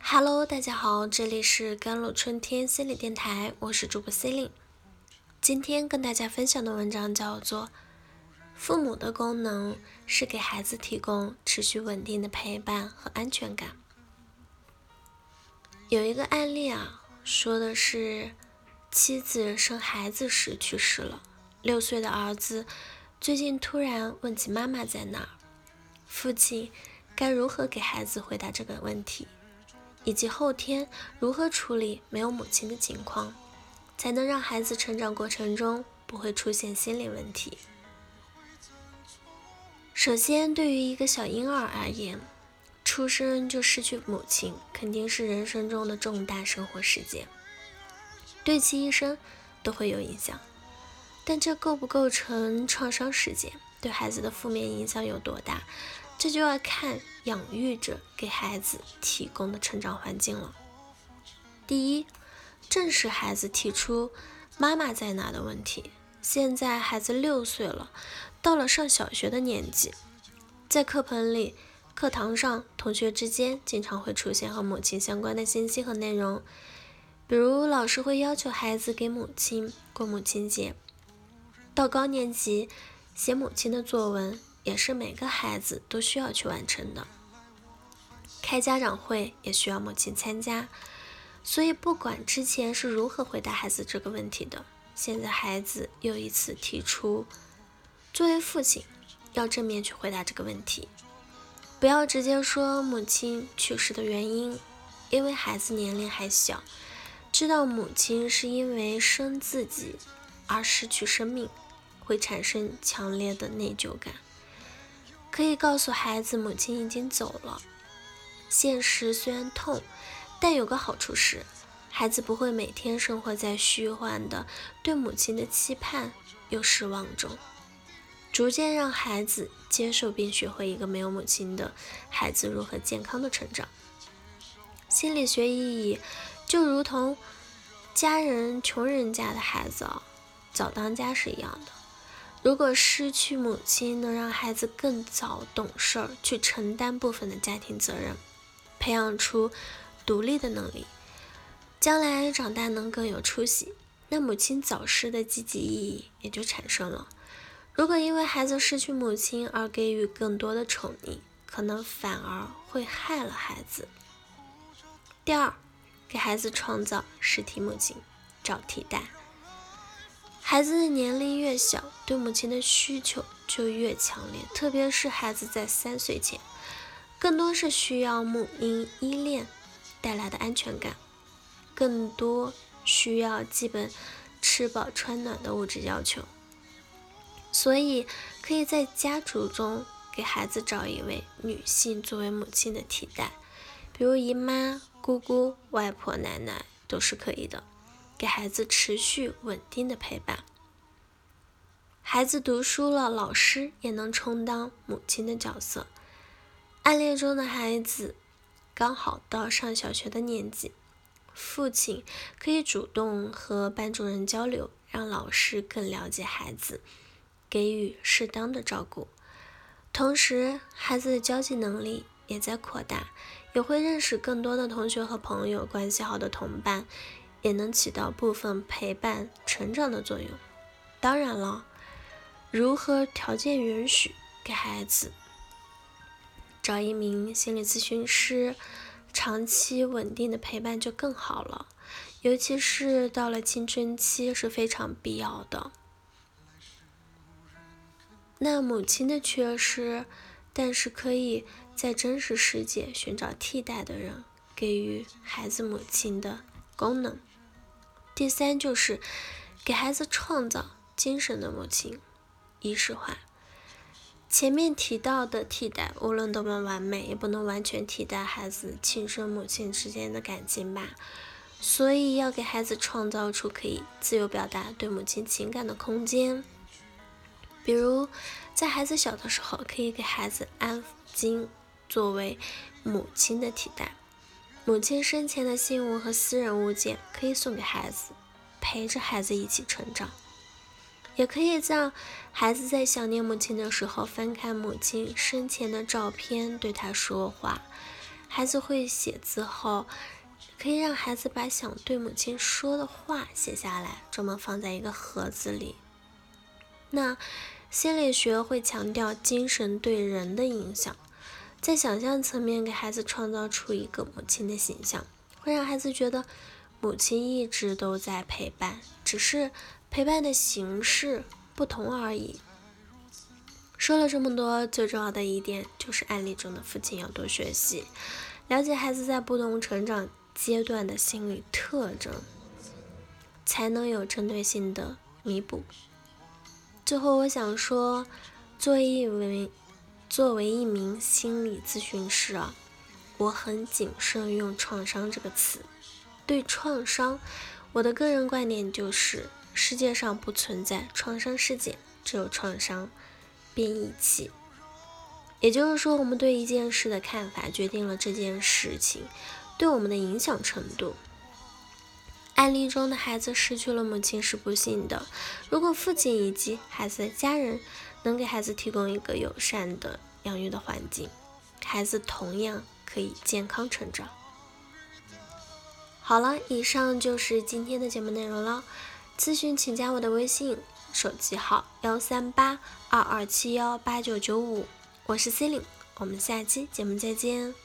Hello，大家好，这里是甘露春天心理电台，我是主播 c e l i n e 今天跟大家分享的文章叫做《父母的功能是给孩子提供持续稳定的陪伴和安全感》。有一个案例啊，说的是妻子生孩子时去世了，六岁的儿子最近突然问起妈妈在哪儿，父亲该如何给孩子回答这个问题？以及后天如何处理没有母亲的情况，才能让孩子成长过程中不会出现心理问题。首先，对于一个小婴儿而言，出生就失去母亲，肯定是人生中的重大生活事件，对其一生都会有影响。但这构不构成创伤事件，对孩子的负面影响有多大？这就要看养育者给孩子提供的成长环境了。第一，正是孩子提出“妈妈在哪”的问题。现在孩子六岁了，到了上小学的年纪，在课本里、课堂上，同学之间经常会出现和母亲相关的信息和内容，比如老师会要求孩子给母亲过母亲节。到高年级，写母亲的作文。也是每个孩子都需要去完成的。开家长会也需要母亲参加，所以不管之前是如何回答孩子这个问题的，现在孩子又一次提出，作为父亲要正面去回答这个问题，不要直接说母亲去世的原因，因为孩子年龄还小，知道母亲是因为生自己而失去生命，会产生强烈的内疚感。可以告诉孩子，母亲已经走了。现实虽然痛，但有个好处是，孩子不会每天生活在虚幻的对母亲的期盼又失望中。逐渐让孩子接受并学会一个没有母亲的孩子如何健康的成长。心理学意义就如同家人穷人家的孩子啊，早当家是一样的。如果失去母亲能让孩子更早懂事儿，去承担部分的家庭责任，培养出独立的能力，将来长大能更有出息，那母亲早逝的积极意义也就产生了。如果因为孩子失去母亲而给予更多的宠溺，可能反而会害了孩子。第二，给孩子创造实体母亲，找替代。孩子的年龄越小，对母亲的需求就越强烈，特别是孩子在三岁前，更多是需要母婴依恋带来的安全感，更多需要基本吃饱穿暖的物质要求。所以，可以在家族中给孩子找一位女性作为母亲的替代，比如姨妈、姑姑、外婆、奶奶都是可以的。给孩子持续稳定的陪伴。孩子读书了，老师也能充当母亲的角色。暗恋中的孩子刚好到上小学的年纪，父亲可以主动和班主任交流，让老师更了解孩子，给予适当的照顾。同时，孩子的交际能力也在扩大，也会认识更多的同学和朋友，关系好的同伴。也能起到部分陪伴成长的作用。当然了，如何条件允许给孩子找一名心理咨询师，长期稳定的陪伴就更好了。尤其是到了青春期是非常必要的。那母亲的缺失，但是可以在真实世界寻找替代的人，给予孩子母亲的功能。第三就是给孩子创造精神的母亲，仪式化。前面提到的替代，无论多么完美，也不能完全替代孩子亲生母亲之间的感情吧。所以要给孩子创造出可以自由表达对母亲情感的空间。比如，在孩子小的时候，可以给孩子安抚巾作为母亲的替代。母亲生前的信物和私人物件可以送给孩子，陪着孩子一起成长。也可以让孩子在想念母亲的时候，翻看母亲生前的照片，对他说话。孩子会写字后，可以让孩子把想对母亲说的话写下来，专门放在一个盒子里。那心理学会强调精神对人的影响，在想象层面给孩子创造出一个母亲的形象，会让孩子觉得母亲一直都在陪伴，只是陪伴的形式不同而已。说了这么多，最重要的一点就是案例中的父亲要多学习，了解孩子在不同成长阶段的心理特征，才能有针对性的弥补。最后，我想说，作为一名作为一名心理咨询师啊，我很谨慎用“创伤”这个词。对创伤，我的个人观点就是，世界上不存在创伤事件，只有创伤。变异器，也就是说，我们对一件事的看法决定了这件事情对我们的影响程度。案例中的孩子失去了母亲是不幸的，如果父亲以及孩子的家人能给孩子提供一个友善的养育的环境，孩子同样可以健康成长。好了，以上就是今天的节目内容了。咨询请加我的微信。手机号幺三八二二七幺八九九五，我是 C 琳，我们下期节目再见。